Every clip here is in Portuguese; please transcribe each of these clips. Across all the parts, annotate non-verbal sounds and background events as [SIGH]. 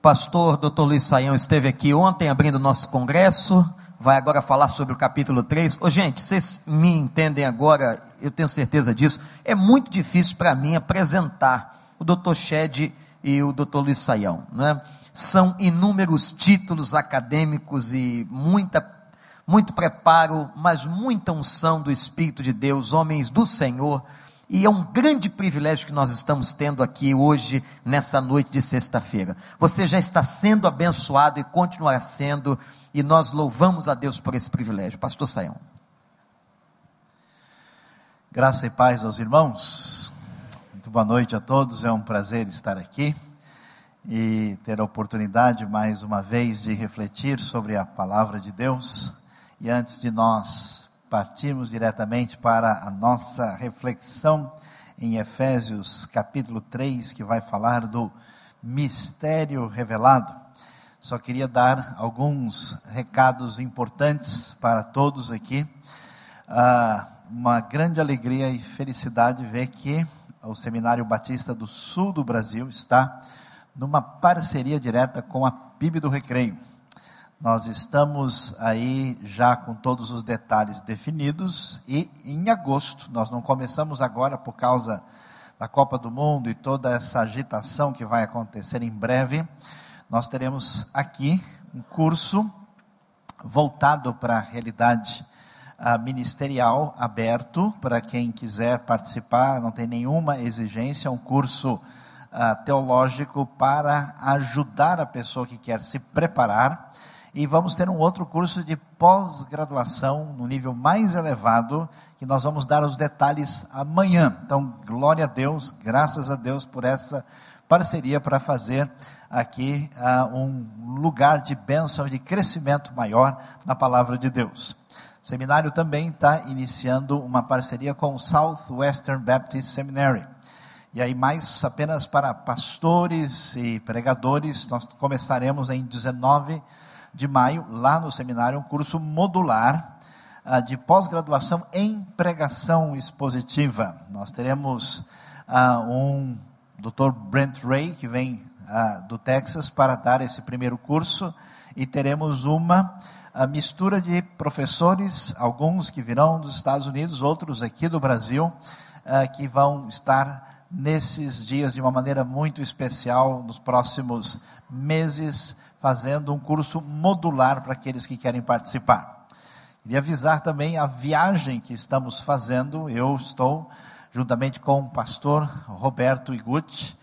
pastor Dr. Luiz Saião esteve aqui ontem abrindo nosso congresso, vai agora falar sobre o capítulo 3. Ô, gente, vocês me entendem agora, eu tenho certeza disso. É muito difícil para mim apresentar o Dr. Shed e o Dr. Luiz Saião, né? São inúmeros títulos acadêmicos e muita muito preparo, mas muita unção do Espírito de Deus, homens do Senhor. E é um grande privilégio que nós estamos tendo aqui hoje, nessa noite de sexta-feira. Você já está sendo abençoado e continuará sendo, e nós louvamos a Deus por esse privilégio. Pastor Saião. Graça e paz aos irmãos. Muito boa noite a todos. É um prazer estar aqui e ter a oportunidade mais uma vez de refletir sobre a palavra de Deus. E antes de nós partirmos diretamente para a nossa reflexão em Efésios capítulo 3, que vai falar do mistério revelado, só queria dar alguns recados importantes para todos aqui. Ah, uma grande alegria e felicidade ver que o Seminário Batista do Sul do Brasil está numa parceria direta com a PIB do Recreio. Nós estamos aí já com todos os detalhes definidos e em agosto, nós não começamos agora por causa da Copa do Mundo e toda essa agitação que vai acontecer em breve, nós teremos aqui um curso voltado para a realidade uh, ministerial aberto para quem quiser participar, não tem nenhuma exigência, é um curso uh, teológico para ajudar a pessoa que quer se preparar e vamos ter um outro curso de pós-graduação no nível mais elevado, que nós vamos dar os detalhes amanhã. Então, glória a Deus, graças a Deus por essa parceria para fazer aqui uh, um lugar de bênção, de crescimento maior na palavra de Deus. O seminário também está iniciando uma parceria com o Southwestern Baptist Seminary. E aí, mais apenas para pastores e pregadores, nós começaremos em 19 de maio, lá no seminário, um curso modular uh, de pós-graduação em pregação expositiva. Nós teremos uh, um Dr. Brent Ray, que vem uh, do Texas, para dar esse primeiro curso, e teremos uma mistura de professores, alguns que virão dos Estados Unidos, outros aqui do Brasil, que vão estar nesses dias de uma maneira muito especial nos próximos meses fazendo um curso modular para aqueles que querem participar. Queria avisar também a viagem que estamos fazendo. Eu estou, juntamente com o pastor Roberto Iguchi,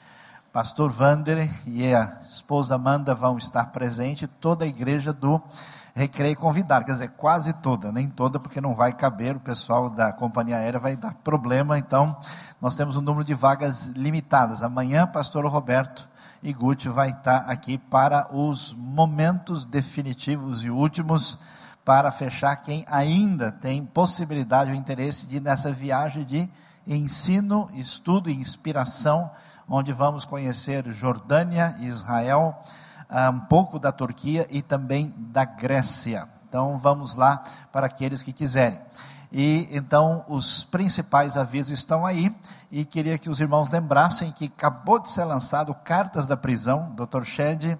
pastor Vander e a esposa Amanda vão estar presentes, toda a igreja do Recreio convidar, quer dizer, quase toda, nem toda, porque não vai caber, o pessoal da companhia aérea vai dar problema, então nós temos um número de vagas limitadas. Amanhã, pastor Roberto e Gucci vai estar aqui para os momentos definitivos e últimos para fechar quem ainda tem possibilidade ou interesse de nessa viagem de ensino, estudo e inspiração, onde vamos conhecer Jordânia, Israel, ah, um pouco da Turquia e também da Grécia. Então vamos lá para aqueles que quiserem. E então os principais avisos estão aí e queria que os irmãos lembrassem que acabou de ser lançado Cartas da Prisão, Dr. Shed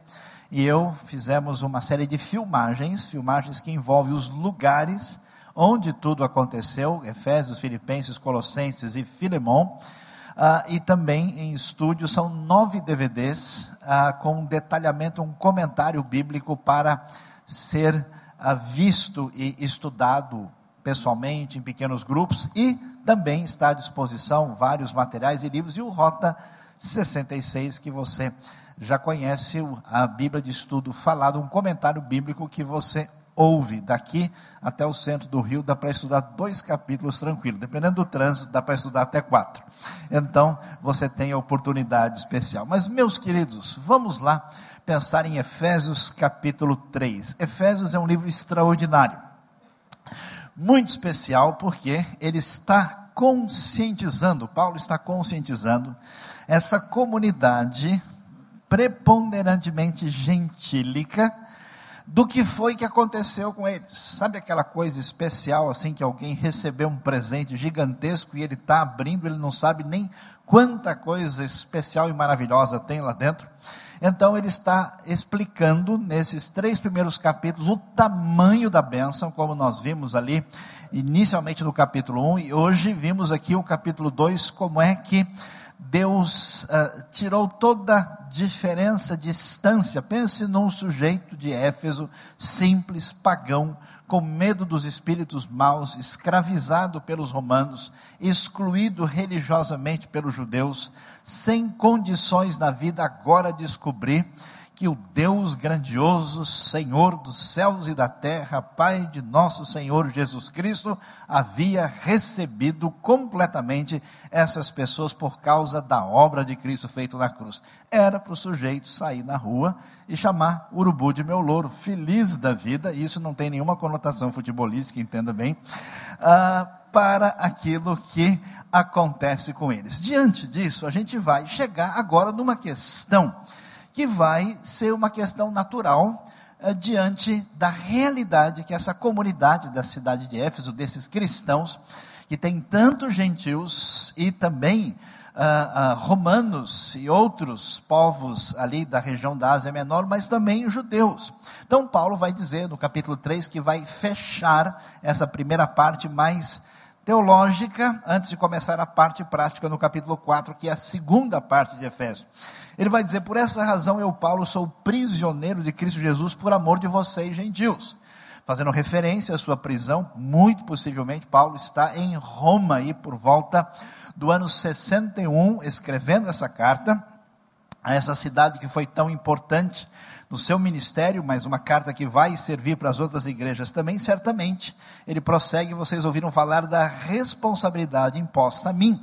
e eu fizemos uma série de filmagens, filmagens que envolvem os lugares onde tudo aconteceu, Efésios, Filipenses, Colossenses e Filemon, uh, e também em estúdio são nove DVDs uh, com um detalhamento, um comentário bíblico para ser uh, visto e estudado pessoalmente, em pequenos grupos, e também está à disposição vários materiais e livros, e o Rota 66, que você já conhece, a Bíblia de Estudo falado, um comentário bíblico que você ouve daqui até o centro do Rio, dá para estudar dois capítulos tranquilo. Dependendo do trânsito, dá para estudar até quatro. Então, você tem a oportunidade especial. Mas, meus queridos, vamos lá pensar em Efésios capítulo 3. Efésios é um livro extraordinário muito especial porque ele está conscientizando, Paulo está conscientizando essa comunidade preponderantemente gentílica do que foi que aconteceu com eles. Sabe aquela coisa especial assim que alguém recebeu um presente gigantesco e ele está abrindo, ele não sabe nem quanta coisa especial e maravilhosa tem lá dentro? Então ele está explicando nesses três primeiros capítulos o tamanho da bênção, como nós vimos ali inicialmente no capítulo 1 e hoje vimos aqui o capítulo 2, como é que Deus uh, tirou toda diferença, distância. Pense num sujeito de Éfeso, simples, pagão, com medo dos espíritos maus, escravizado pelos romanos, excluído religiosamente pelos judeus, sem condições na vida, agora descobrir que o Deus grandioso, Senhor dos céus e da terra, Pai de nosso Senhor Jesus Cristo, havia recebido completamente essas pessoas por causa da obra de Cristo feita na cruz. Era para o sujeito sair na rua e chamar urubu de meu louro, feliz da vida, isso não tem nenhuma conotação futebolística, entenda bem, ah, para aquilo que acontece com eles. Diante disso, a gente vai chegar agora numa questão que vai ser uma questão natural eh, diante da realidade que essa comunidade da cidade de Éfeso, desses cristãos, que tem tantos gentios e também ah, ah, romanos e outros povos ali da região da Ásia Menor, mas também judeus. Então, Paulo vai dizer no capítulo 3 que vai fechar essa primeira parte mais teológica, antes de começar a parte prática no capítulo 4, que é a segunda parte de Efésios. Ele vai dizer: Por essa razão eu, Paulo, sou prisioneiro de Cristo Jesus por amor de vocês, gentios. Fazendo referência à sua prisão, muito possivelmente Paulo está em Roma aí por volta do ano 61, escrevendo essa carta a essa cidade que foi tão importante no seu ministério, mas uma carta que vai servir para as outras igrejas também, certamente ele prossegue. Vocês ouviram falar da responsabilidade imposta a mim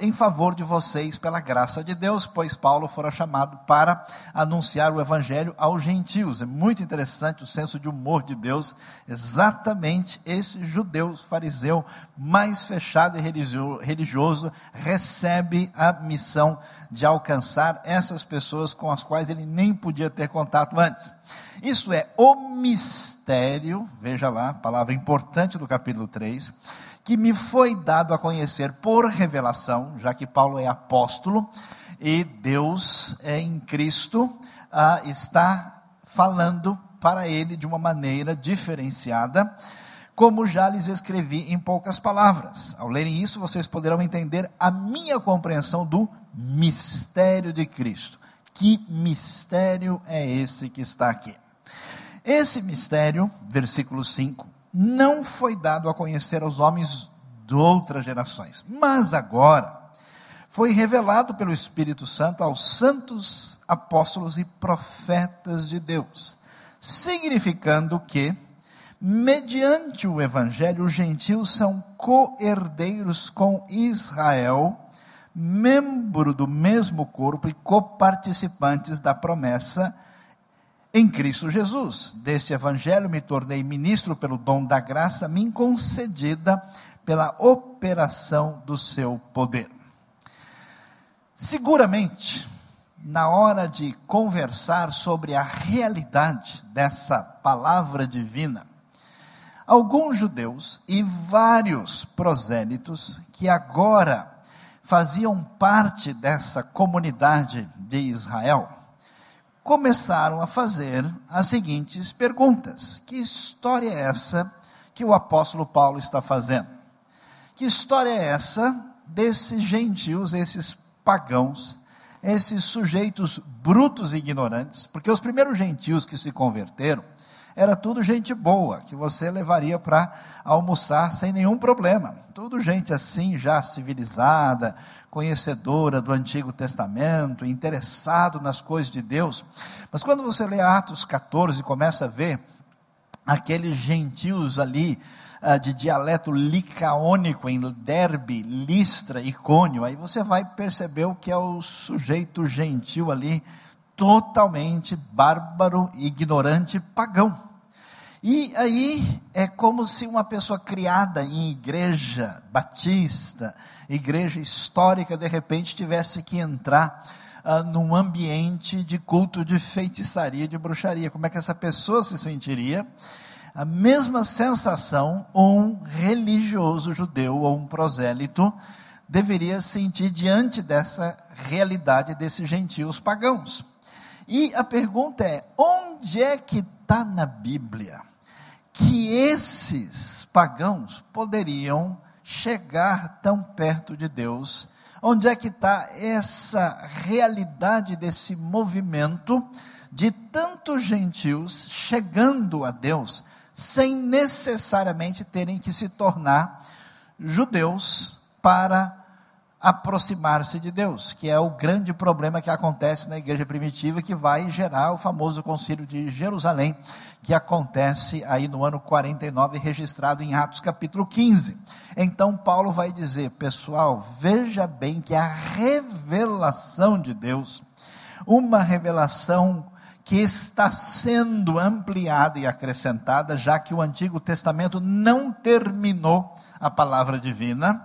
em favor de vocês pela graça de Deus, pois Paulo fora chamado para anunciar o evangelho aos gentios. É muito interessante o senso de humor de Deus, exatamente esse judeu fariseu mais fechado e religioso recebe a missão de alcançar essas pessoas com as quais ele nem podia ter contato antes. Isso é o mistério, veja lá, palavra importante do capítulo 3 que me foi dado a conhecer por revelação, já que Paulo é apóstolo e Deus é em Cristo ah, está falando para ele de uma maneira diferenciada, como já lhes escrevi em poucas palavras. Ao lerem isso, vocês poderão entender a minha compreensão do mistério de Cristo. Que mistério é esse que está aqui? Esse mistério, versículo 5, não foi dado a conhecer aos homens de outras gerações, mas agora foi revelado pelo Espírito Santo aos santos apóstolos e profetas de Deus, significando que, mediante o Evangelho, os gentios são co-herdeiros com Israel, membro do mesmo corpo e coparticipantes da promessa em Cristo Jesus. Deste evangelho me tornei ministro pelo dom da graça me concedida pela operação do seu poder. Seguramente, na hora de conversar sobre a realidade dessa palavra divina, alguns judeus e vários prosélitos que agora faziam parte dessa comunidade de Israel, começaram a fazer as seguintes perguntas: Que história é essa que o apóstolo Paulo está fazendo? Que história é essa desses gentios, esses pagãos, esses sujeitos brutos e ignorantes? Porque os primeiros gentios que se converteram era tudo gente boa, que você levaria para almoçar sem nenhum problema. Tudo gente assim, já civilizada, conhecedora do Antigo Testamento, interessado nas coisas de Deus. Mas quando você lê Atos 14 e começa a ver aqueles gentios ali, uh, de dialeto licaônico em Derbe, Listra, Icônio, aí você vai perceber o que é o sujeito gentil ali, totalmente bárbaro, ignorante, pagão. E aí é como se uma pessoa criada em igreja batista, igreja histórica, de repente tivesse que entrar ah, num ambiente de culto de feitiçaria, de bruxaria. Como é que essa pessoa se sentiria? A mesma sensação um religioso judeu ou um prosélito deveria sentir diante dessa realidade desses gentios pagãos. E a pergunta é: onde é que está na Bíblia que esses pagãos poderiam chegar tão perto de Deus? Onde é que está essa realidade desse movimento de tantos gentios chegando a Deus sem necessariamente terem que se tornar judeus para aproximar-se de Deus, que é o grande problema que acontece na igreja primitiva, que vai gerar o famoso concílio de Jerusalém, que acontece aí no ano 49, registrado em Atos capítulo 15. Então Paulo vai dizer, pessoal, veja bem que a revelação de Deus, uma revelação que está sendo ampliada e acrescentada, já que o Antigo Testamento não terminou a palavra divina,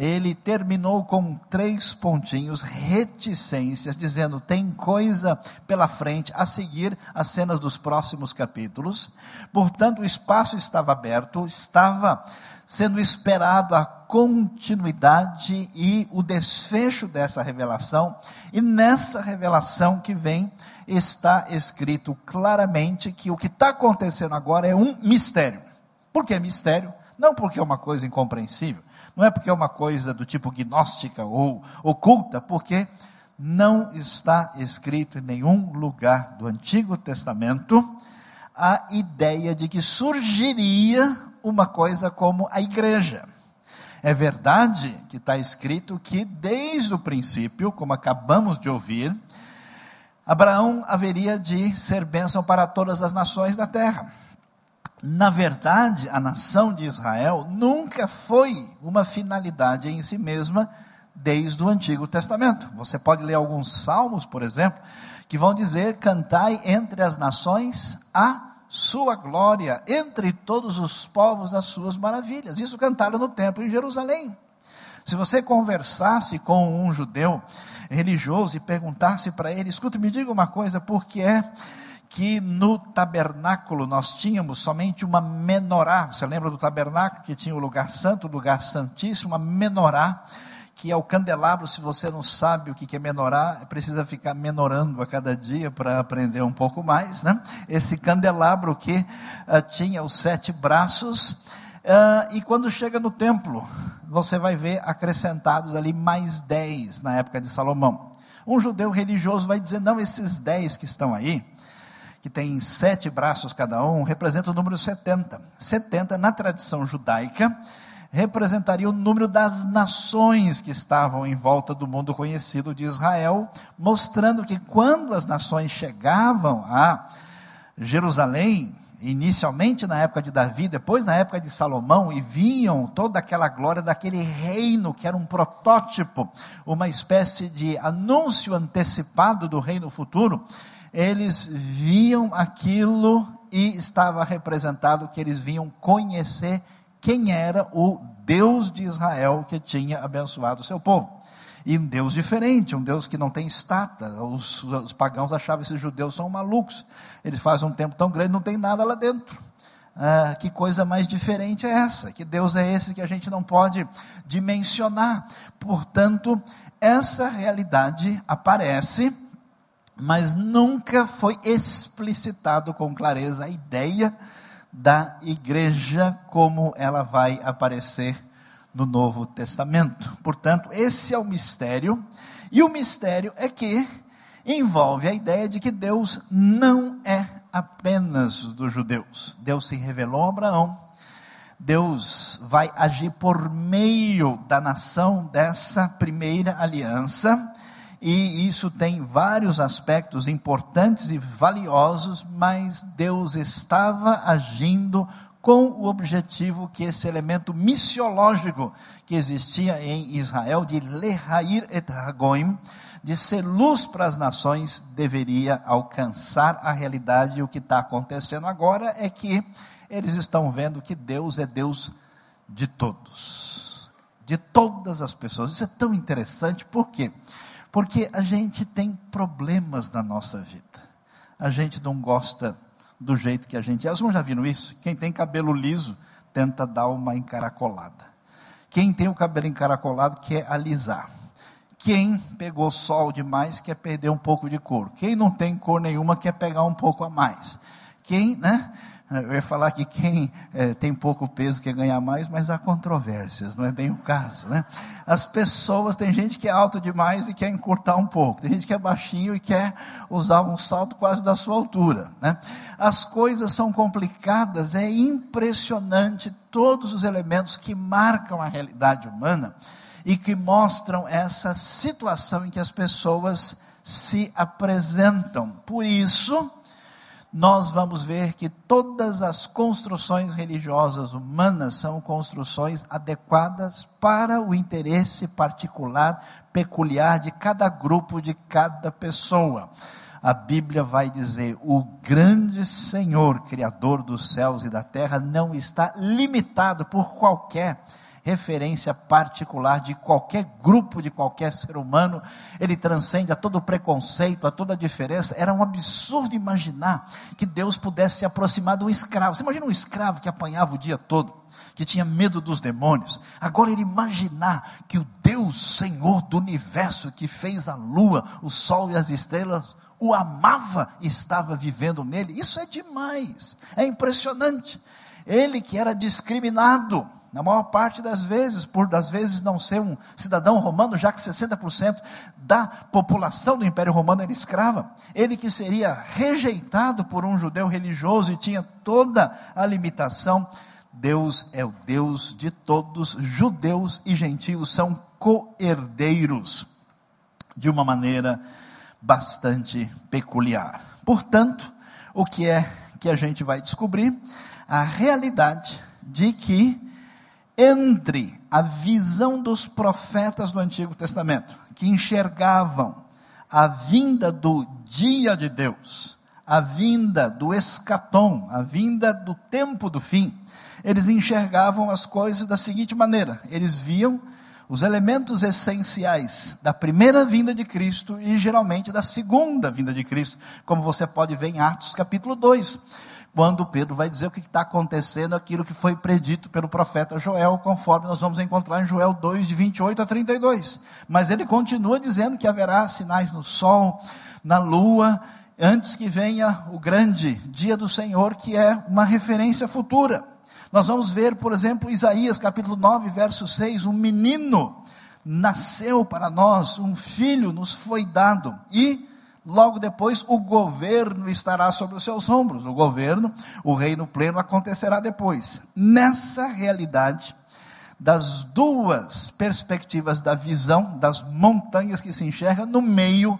ele terminou com três pontinhos, reticências, dizendo: tem coisa pela frente a seguir as cenas dos próximos capítulos. Portanto, o espaço estava aberto, estava sendo esperado a continuidade e o desfecho dessa revelação, e nessa revelação que vem, está escrito claramente que o que está acontecendo agora é um mistério. Por que mistério? Não porque é uma coisa incompreensível, não é porque é uma coisa do tipo gnóstica ou oculta, porque não está escrito em nenhum lugar do Antigo Testamento a ideia de que surgiria uma coisa como a igreja. É verdade que está escrito que desde o princípio, como acabamos de ouvir, Abraão haveria de ser bênção para todas as nações da terra. Na verdade, a nação de Israel nunca foi uma finalidade em si mesma desde o Antigo Testamento. Você pode ler alguns salmos, por exemplo, que vão dizer: Cantai entre as nações a sua glória, entre todos os povos as suas maravilhas. Isso cantaram no templo em Jerusalém. Se você conversasse com um judeu religioso e perguntasse para ele: escuta, me diga uma coisa, por que é que no tabernáculo nós tínhamos somente uma menorá. Você lembra do tabernáculo que tinha o lugar santo, o lugar santíssimo, uma menorá, que é o candelabro. Se você não sabe o que é menorá, precisa ficar menorando a cada dia para aprender um pouco mais, né? Esse candelabro que uh, tinha os sete braços. Uh, e quando chega no templo, você vai ver acrescentados ali mais dez na época de Salomão. Um judeu religioso vai dizer: não, esses dez que estão aí, que tem sete braços cada um, representa o número 70. 70, na tradição judaica, representaria o número das nações que estavam em volta do mundo conhecido de Israel, mostrando que quando as nações chegavam a Jerusalém, inicialmente na época de Davi, depois na época de Salomão, e viam toda aquela glória daquele reino que era um protótipo, uma espécie de anúncio antecipado do reino futuro, eles viam aquilo e estava representado que eles vinham conhecer quem era o Deus de Israel que tinha abençoado o seu povo. E um Deus diferente, um Deus que não tem estátua. Os, os pagãos achavam que esses judeus são malucos. Eles fazem um tempo tão grande, não tem nada lá dentro. Ah, que coisa mais diferente é essa? Que Deus é esse que a gente não pode dimensionar? Portanto, essa realidade aparece mas nunca foi explicitado com clareza a ideia da igreja como ela vai aparecer no Novo Testamento. Portanto, esse é o mistério, e o mistério é que envolve a ideia de que Deus não é apenas dos judeus. Deus se revelou a Abraão, Deus vai agir por meio da nação dessa primeira aliança, e isso tem vários aspectos importantes e valiosos, mas Deus estava agindo com o objetivo que esse elemento missiológico que existia em Israel, de lehair et hagoim, de ser luz para as nações, deveria alcançar a realidade. E o que está acontecendo agora é que eles estão vendo que Deus é Deus de todos, de todas as pessoas. Isso é tão interessante, por quê? Porque a gente tem problemas na nossa vida. A gente não gosta do jeito que a gente é. Irmãos já viram isso? Quem tem cabelo liso tenta dar uma encaracolada. Quem tem o cabelo encaracolado quer alisar. Quem pegou sol demais quer perder um pouco de cor. Quem não tem cor nenhuma quer pegar um pouco a mais. Quem, né? Eu ia falar que quem é, tem pouco peso quer ganhar mais, mas há controvérsias, não é bem o caso, né? As pessoas, tem gente que é alto demais e quer encurtar um pouco, tem gente que é baixinho e quer usar um salto quase da sua altura, né? As coisas são complicadas, é impressionante todos os elementos que marcam a realidade humana e que mostram essa situação em que as pessoas se apresentam. Por isso, nós vamos ver que todas as construções religiosas humanas são construções adequadas para o interesse particular, peculiar de cada grupo, de cada pessoa. A Bíblia vai dizer: o grande Senhor, Criador dos céus e da terra, não está limitado por qualquer referência particular de qualquer grupo, de qualquer ser humano, ele transcende a todo preconceito, a toda diferença. Era um absurdo imaginar que Deus pudesse se aproximar de um escravo. Você imagina um escravo que apanhava o dia todo, que tinha medo dos demônios. Agora ele imaginar que o Deus Senhor do universo, que fez a lua, o sol e as estrelas, o amava e estava vivendo nele. Isso é demais, é impressionante. Ele que era discriminado, na maior parte das vezes, por das vezes não ser um cidadão romano, já que 60% da população do Império Romano era escrava, ele que seria rejeitado por um judeu religioso e tinha toda a limitação, Deus é o Deus de todos, judeus e gentios são co-herdeiros, de uma maneira bastante peculiar. Portanto, o que é que a gente vai descobrir? A realidade de que entre a visão dos profetas do Antigo Testamento, que enxergavam a vinda do dia de Deus, a vinda do escatom, a vinda do tempo do fim, eles enxergavam as coisas da seguinte maneira: eles viam os elementos essenciais da primeira vinda de Cristo e geralmente da segunda vinda de Cristo, como você pode ver em Atos capítulo 2 quando Pedro vai dizer o que está acontecendo, aquilo que foi predito pelo profeta Joel, conforme nós vamos encontrar em Joel 2, de 28 a 32. Mas ele continua dizendo que haverá sinais no sol, na lua, antes que venha o grande dia do Senhor, que é uma referência futura. Nós vamos ver, por exemplo, Isaías capítulo 9, verso 6, um menino nasceu para nós, um filho nos foi dado, e Logo depois, o governo estará sobre os seus ombros. O governo, o reino pleno acontecerá depois. Nessa realidade, das duas perspectivas da visão, das montanhas que se enxerga, no meio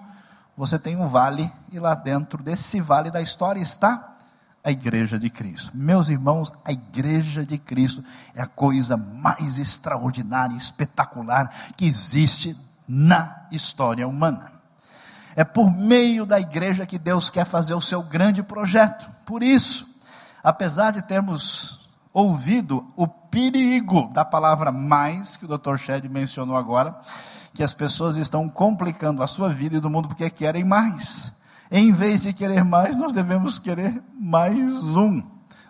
você tem um vale, e lá dentro desse vale da história está a igreja de Cristo. Meus irmãos, a igreja de Cristo é a coisa mais extraordinária, espetacular que existe na história humana. É por meio da igreja que Deus quer fazer o seu grande projeto. Por isso, apesar de termos ouvido o perigo da palavra mais, que o Dr. Shed mencionou agora, que as pessoas estão complicando a sua vida e do mundo porque querem mais. Em vez de querer mais, nós devemos querer mais um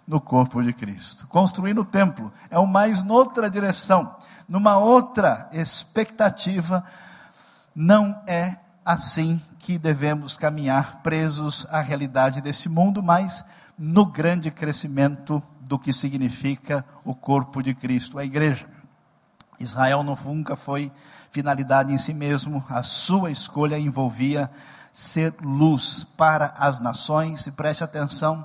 no corpo de Cristo. Construir o templo é o mais noutra direção, numa outra expectativa, não é assim que devemos caminhar presos à realidade desse mundo, mas no grande crescimento do que significa o corpo de Cristo, a igreja. Israel nunca foi finalidade em si mesmo, a sua escolha envolvia ser luz para as nações, e preste atenção,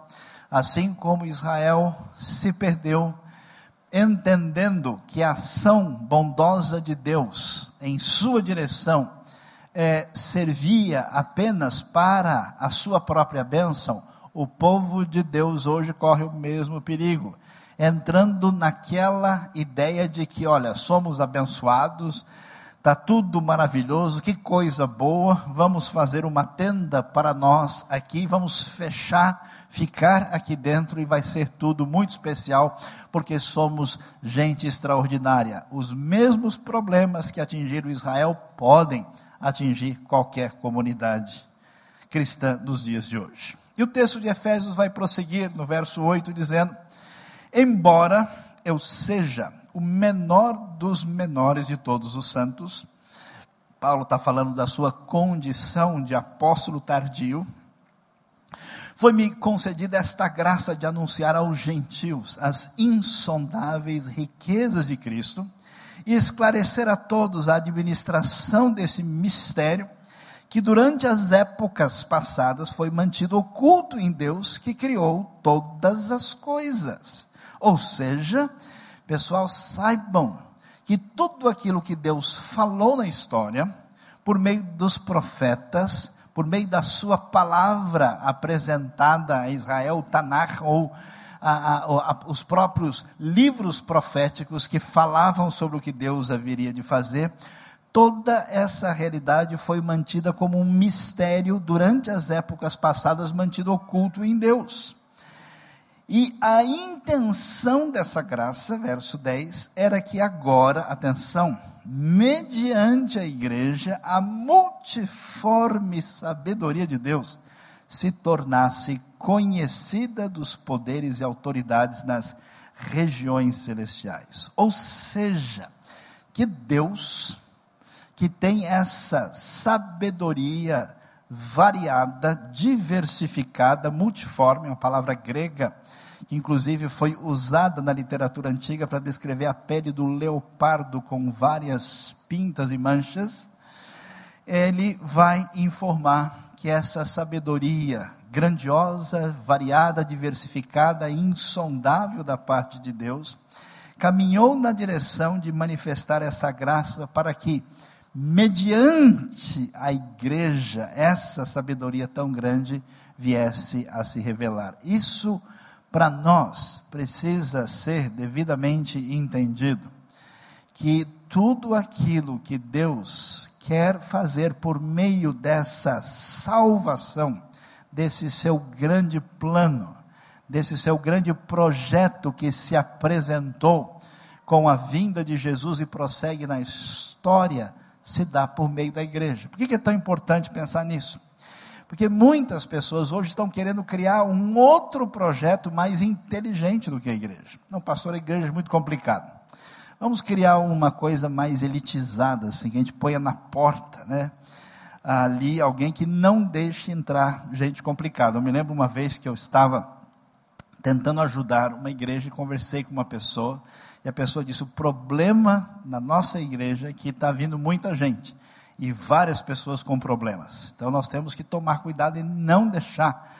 assim como Israel se perdeu, entendendo que a ação bondosa de Deus em sua direção é, servia apenas para a sua própria bênção, o povo de Deus hoje corre o mesmo perigo, entrando naquela ideia de que, olha, somos abençoados, está tudo maravilhoso, que coisa boa, vamos fazer uma tenda para nós aqui, vamos fechar, ficar aqui dentro e vai ser tudo muito especial, porque somos gente extraordinária. Os mesmos problemas que atingiram Israel podem atingir qualquer comunidade cristã nos dias de hoje. E o texto de Efésios vai prosseguir no verso 8, dizendo: Embora eu seja o menor dos menores de todos os santos, Paulo está falando da sua condição de apóstolo tardio, foi-me concedida esta graça de anunciar aos gentios as insondáveis riquezas de Cristo e esclarecer a todos a administração desse mistério que durante as épocas passadas foi mantido oculto em Deus que criou todas as coisas. Ou seja, pessoal, saibam que tudo aquilo que Deus falou na história, por meio dos profetas, por meio da sua palavra apresentada a Israel, o Tanakh, ou a, a, os próprios livros proféticos que falavam sobre o que Deus haveria de fazer, toda essa realidade foi mantida como um mistério durante as épocas passadas, mantido oculto em Deus. E a intenção dessa graça, verso 10, era que agora, atenção, mediante a igreja, a multiforme sabedoria de Deus se tornasse conhecida dos poderes e autoridades nas regiões celestiais. Ou seja, que Deus, que tem essa sabedoria variada, diversificada, multiforme, uma palavra grega que inclusive foi usada na literatura antiga para descrever a pele do leopardo com várias pintas e manchas, ele vai informar que essa sabedoria grandiosa, variada, diversificada, insondável da parte de Deus, caminhou na direção de manifestar essa graça para que, mediante a igreja, essa sabedoria tão grande viesse a se revelar. Isso para nós precisa ser devidamente entendido que tudo aquilo que Deus quer fazer por meio dessa salvação, desse seu grande plano, desse seu grande projeto que se apresentou com a vinda de Jesus e prossegue na história, se dá por meio da igreja. Por que é tão importante pensar nisso? Porque muitas pessoas hoje estão querendo criar um outro projeto mais inteligente do que a igreja. Não, pastor, a igreja é muito complicado. Vamos criar uma coisa mais elitizada, assim, que a gente ponha na porta, né? Ali alguém que não deixe entrar gente complicada. Eu me lembro uma vez que eu estava tentando ajudar uma igreja e conversei com uma pessoa, e a pessoa disse: o problema na nossa igreja é que está vindo muita gente e várias pessoas com problemas. Então nós temos que tomar cuidado e não deixar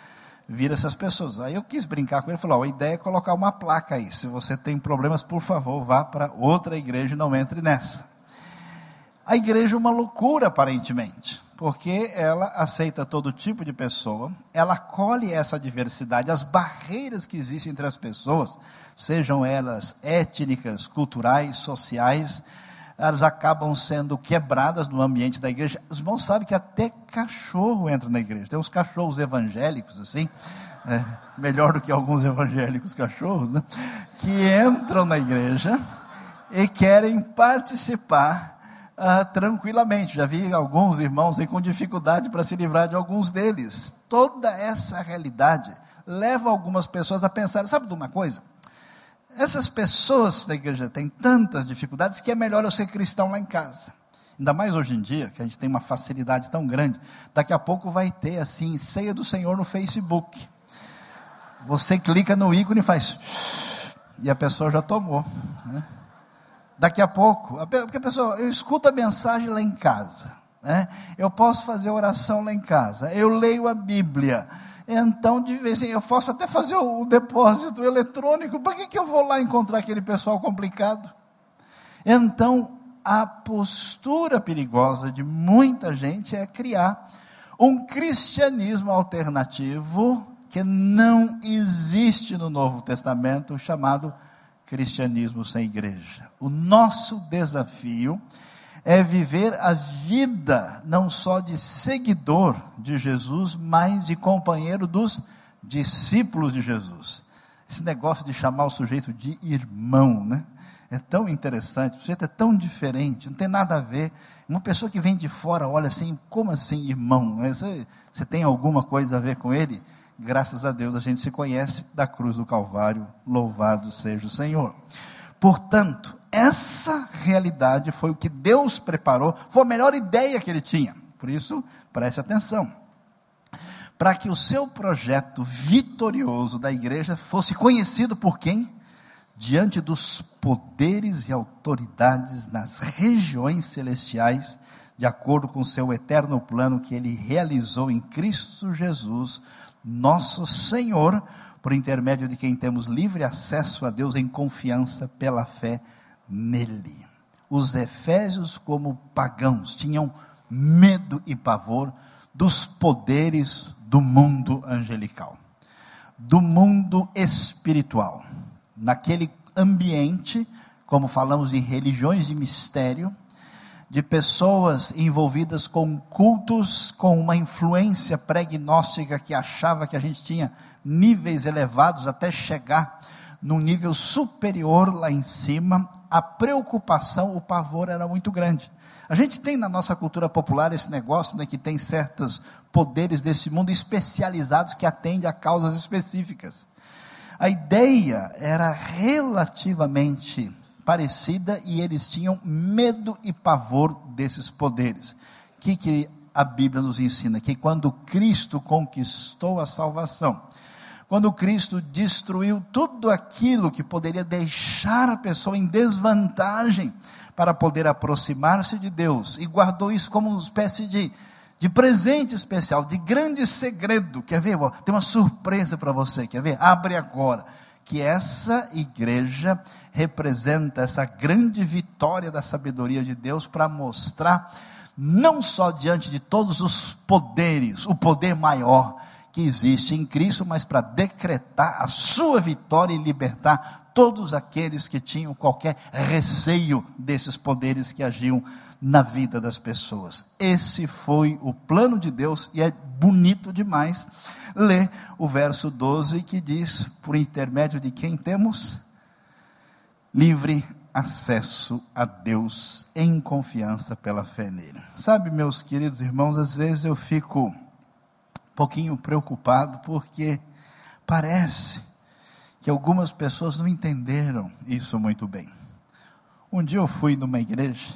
vir essas pessoas. Aí eu quis brincar com ele, falou: a ideia é colocar uma placa aí. Se você tem problemas, por favor, vá para outra igreja e não entre nessa. A igreja é uma loucura aparentemente, porque ela aceita todo tipo de pessoa, ela acolhe essa diversidade, as barreiras que existem entre as pessoas, sejam elas étnicas, culturais, sociais, elas acabam sendo quebradas no ambiente da igreja. Os irmãos sabem que até cachorro entra na igreja. Tem uns cachorros evangélicos, assim, é, melhor do que alguns evangélicos cachorros, né? Que entram na igreja e querem participar ah, tranquilamente. Já vi alguns irmãos aí com dificuldade para se livrar de alguns deles. Toda essa realidade leva algumas pessoas a pensar: sabe de uma coisa? Essas pessoas da igreja têm tantas dificuldades que é melhor eu ser cristão lá em casa. Ainda mais hoje em dia, que a gente tem uma facilidade tão grande. Daqui a pouco vai ter assim, ceia do Senhor no Facebook. Você clica no ícone e faz. E a pessoa já tomou. Né? Daqui a pouco, porque a pessoa, eu escuto a mensagem lá em casa. Né? Eu posso fazer oração lá em casa. Eu leio a Bíblia. Então, de vez em eu posso até fazer o depósito eletrônico, para que, que eu vou lá encontrar aquele pessoal complicado? Então, a postura perigosa de muita gente é criar um cristianismo alternativo que não existe no Novo Testamento, chamado cristianismo sem igreja. O nosso desafio é viver a vida não só de seguidor de Jesus, mas de companheiro dos discípulos de Jesus. Esse negócio de chamar o sujeito de irmão, né? É tão interessante, o sujeito é tão diferente, não tem nada a ver. Uma pessoa que vem de fora olha assim, como assim, irmão? Você, você tem alguma coisa a ver com ele? Graças a Deus a gente se conhece da cruz do Calvário, louvado seja o Senhor. Portanto, essa realidade foi o que Deus preparou, foi a melhor ideia que ele tinha. Por isso, preste atenção. Para que o seu projeto vitorioso da igreja fosse conhecido por quem? Diante dos poderes e autoridades nas regiões celestiais, de acordo com seu eterno plano que ele realizou em Cristo Jesus, nosso Senhor, por intermédio de quem temos livre acesso a Deus em confiança pela fé nele. Os efésios, como pagãos, tinham medo e pavor dos poderes do mundo angelical, do mundo espiritual. Naquele ambiente, como falamos de religiões de mistério, de pessoas envolvidas com cultos com uma influência pregnóstica que achava que a gente tinha níveis elevados até chegar num nível superior lá em cima, a preocupação, o pavor era muito grande. A gente tem na nossa cultura popular esse negócio né, que tem certos poderes desse mundo especializados que atendem a causas específicas. A ideia era relativamente parecida e eles tinham medo e pavor desses poderes. O que, que a Bíblia nos ensina? Que quando Cristo conquistou a salvação, quando Cristo destruiu tudo aquilo que poderia deixar a pessoa em desvantagem para poder aproximar-se de Deus, e guardou isso como uma espécie de, de presente especial, de grande segredo. Quer ver? Tem uma surpresa para você, quer ver? Abre agora que essa igreja representa essa grande vitória da sabedoria de Deus para mostrar, não só diante de todos os poderes, o poder maior que existe em Cristo, mas para decretar a sua vitória e libertar todos aqueles que tinham qualquer receio desses poderes que agiam na vida das pessoas. Esse foi o plano de Deus e é bonito demais ler o verso 12 que diz: por intermédio de quem temos livre acesso a Deus em confiança pela fé nele. Sabe, meus queridos irmãos, às vezes eu fico pouquinho preocupado porque parece que algumas pessoas não entenderam isso muito bem. Um dia eu fui numa igreja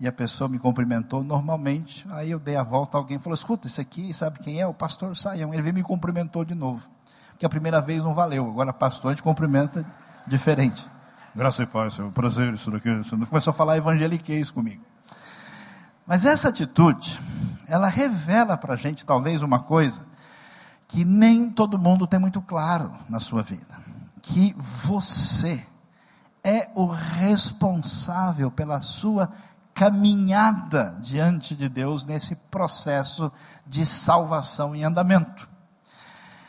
e a pessoa me cumprimentou normalmente. Aí eu dei a volta, alguém falou: Escuta, esse aqui, sabe quem é? O pastor Saião. Ele veio e me cumprimentou de novo. Porque a primeira vez não valeu, agora pastor gente cumprimenta diferente. Graças e paz, Senhor, prazer, isso daqui. Isso começou a falar evangeliquez comigo. Mas essa atitude, ela revela para a gente talvez uma coisa que nem todo mundo tem muito claro na sua vida: que você é o responsável pela sua caminhada diante de Deus nesse processo de salvação em andamento.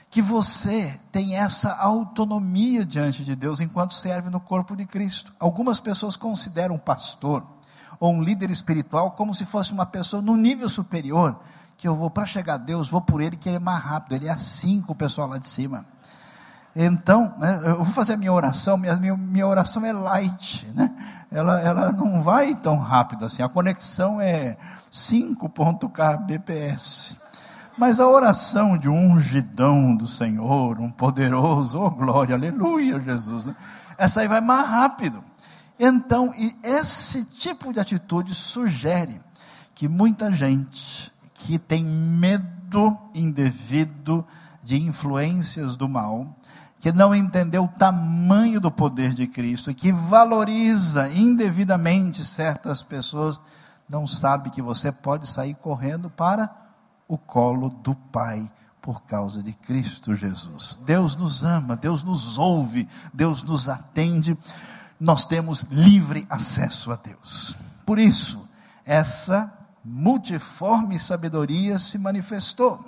Que você tem essa autonomia diante de Deus enquanto serve no corpo de Cristo. Algumas pessoas consideram pastor ou um líder espiritual como se fosse uma pessoa no nível superior, que eu vou para chegar a Deus, vou por ele que ele é mais rápido, ele é assim com o pessoal lá de cima. Então, né, eu vou fazer a minha oração, minha, minha, minha oração é light, né? ela, ela não vai tão rápido assim, a conexão é 5 kbps. Mas a oração de um ungidão do Senhor, um poderoso, oh glória, aleluia, Jesus, né? essa aí vai mais rápido. Então, e esse tipo de atitude sugere que muita gente que tem medo indevido de influências do mal, que não entendeu o tamanho do poder de Cristo, que valoriza indevidamente certas pessoas, não sabe que você pode sair correndo para o colo do Pai por causa de Cristo Jesus. Deus nos ama, Deus nos ouve, Deus nos atende, nós temos livre acesso a Deus. Por isso, essa multiforme sabedoria se manifestou.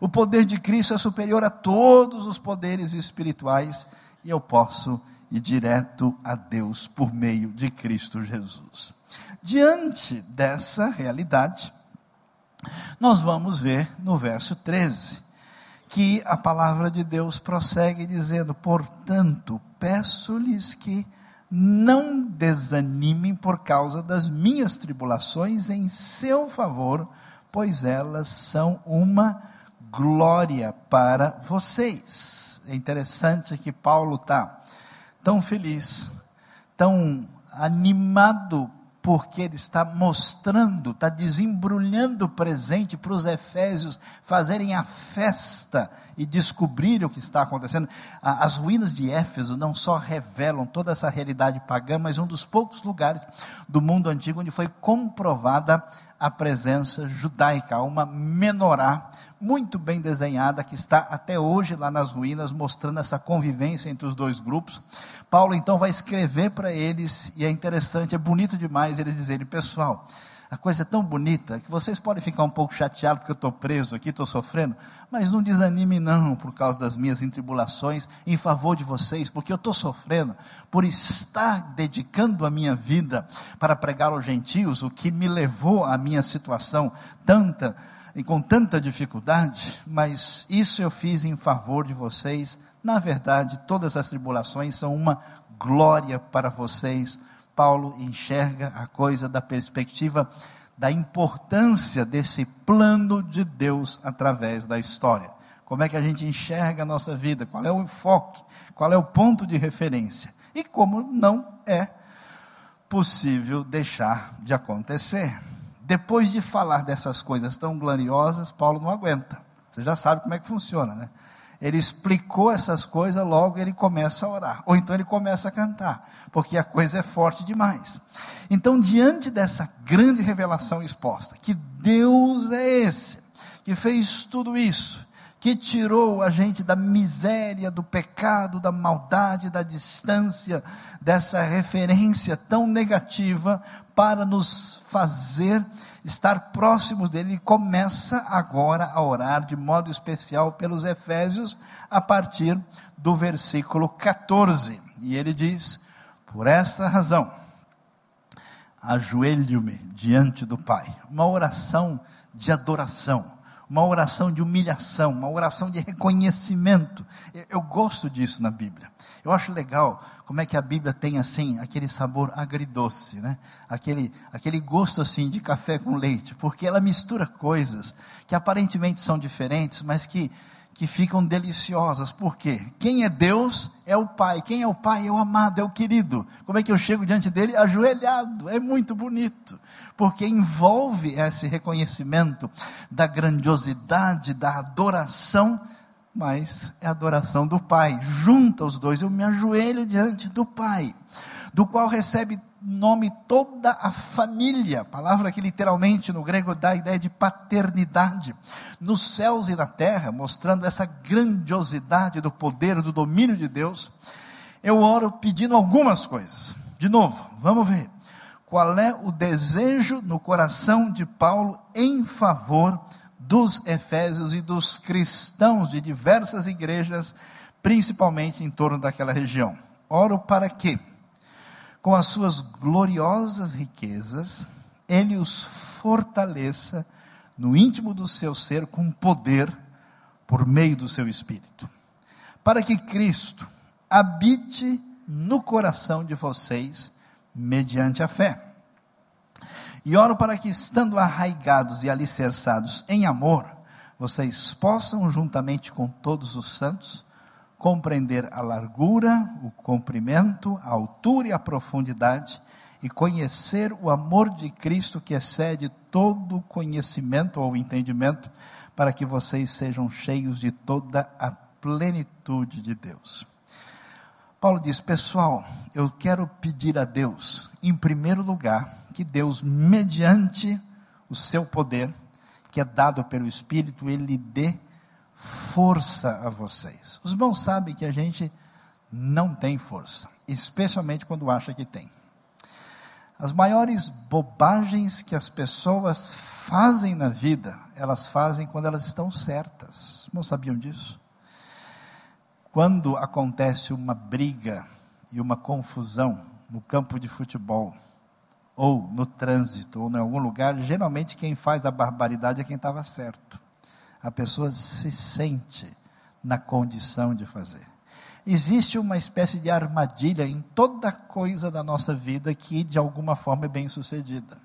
O poder de Cristo é superior a todos os poderes espirituais e eu posso ir direto a Deus por meio de Cristo Jesus. Diante dessa realidade, nós vamos ver no verso 13 que a palavra de Deus prossegue dizendo: Portanto, peço-lhes que não desanimem por causa das minhas tribulações em seu favor, pois elas são uma glória para vocês. É interessante que Paulo está tão feliz, tão animado porque ele está mostrando, está desembrulhando o presente para os efésios fazerem a festa e descobrirem o que está acontecendo. As ruínas de Éfeso não só revelam toda essa realidade pagã, mas um dos poucos lugares do mundo antigo onde foi comprovada a presença judaica, uma menorá muito bem desenhada que está até hoje lá nas ruínas, mostrando essa convivência entre os dois grupos. Paulo então vai escrever para eles, e é interessante, é bonito demais eles dizerem, pessoal, a coisa é tão bonita que vocês podem ficar um pouco chateados porque eu estou preso aqui, estou sofrendo, mas não desanime não por causa das minhas intribulações em favor de vocês, porque eu estou sofrendo por estar dedicando a minha vida para pregar aos gentios, o que me levou à minha situação tanta e com tanta dificuldade, mas isso eu fiz em favor de vocês. Na verdade, todas as tribulações são uma glória para vocês. Paulo enxerga a coisa da perspectiva da importância desse plano de Deus através da história. Como é que a gente enxerga a nossa vida? Qual é o enfoque? Qual é o ponto de referência? E como não é possível deixar de acontecer. Depois de falar dessas coisas tão gloriosas, Paulo não aguenta. Você já sabe como é que funciona, né? Ele explicou essas coisas, logo ele começa a orar. Ou então ele começa a cantar, porque a coisa é forte demais. Então, diante dessa grande revelação exposta, que Deus é esse, que fez tudo isso, que tirou a gente da miséria, do pecado, da maldade, da distância, dessa referência tão negativa, para nos fazer estar próximos dele. E começa agora a orar de modo especial pelos Efésios, a partir do versículo 14. E ele diz: Por essa razão, ajoelho-me diante do Pai. Uma oração de adoração uma oração de humilhação, uma oração de reconhecimento. Eu, eu, gosto disso na Bíblia. Eu acho legal como é que a Bíblia tem assim aquele sabor agridoce, né? Aquele aquele gosto assim de café com leite, porque ela mistura coisas que aparentemente são diferentes, mas que que ficam deliciosas. Por quê? Quem é Deus é o Pai. Quem é o Pai é o amado, é o querido. Como é que eu chego diante dele? Ajoelhado. É muito bonito. Porque envolve esse reconhecimento da grandiosidade, da adoração, mas é a adoração do Pai. Junta os dois, eu me ajoelho diante do Pai, do qual recebe nome toda a família, palavra que literalmente no grego dá a ideia de paternidade, nos céus e na terra, mostrando essa grandiosidade do poder, do domínio de Deus. Eu oro pedindo algumas coisas. De novo, vamos ver. Qual é o desejo no coração de Paulo em favor dos efésios e dos cristãos de diversas igrejas, principalmente em torno daquela região? Oro para quê? Com as suas gloriosas riquezas, ele os fortaleça no íntimo do seu ser com poder por meio do seu espírito, para que Cristo habite no coração de vocês mediante a fé. E oro para que, estando arraigados e alicerçados em amor, vocês possam, juntamente com todos os santos, compreender a largura, o comprimento, a altura e a profundidade, e conhecer o amor de Cristo que excede todo conhecimento ou entendimento, para que vocês sejam cheios de toda a plenitude de Deus. Paulo diz: Pessoal, eu quero pedir a Deus, em primeiro lugar, que Deus, mediante o seu poder, que é dado pelo Espírito, ele dê força a vocês. Os irmãos sabem que a gente não tem força, especialmente quando acha que tem. As maiores bobagens que as pessoas fazem na vida, elas fazem quando elas estão certas. Não sabiam disso? Quando acontece uma briga e uma confusão no campo de futebol, ou no trânsito, ou em algum lugar, geralmente quem faz a barbaridade é quem estava certo a pessoa se sente na condição de fazer. existe uma espécie de armadilha em toda coisa da nossa vida que de alguma forma é bem sucedida.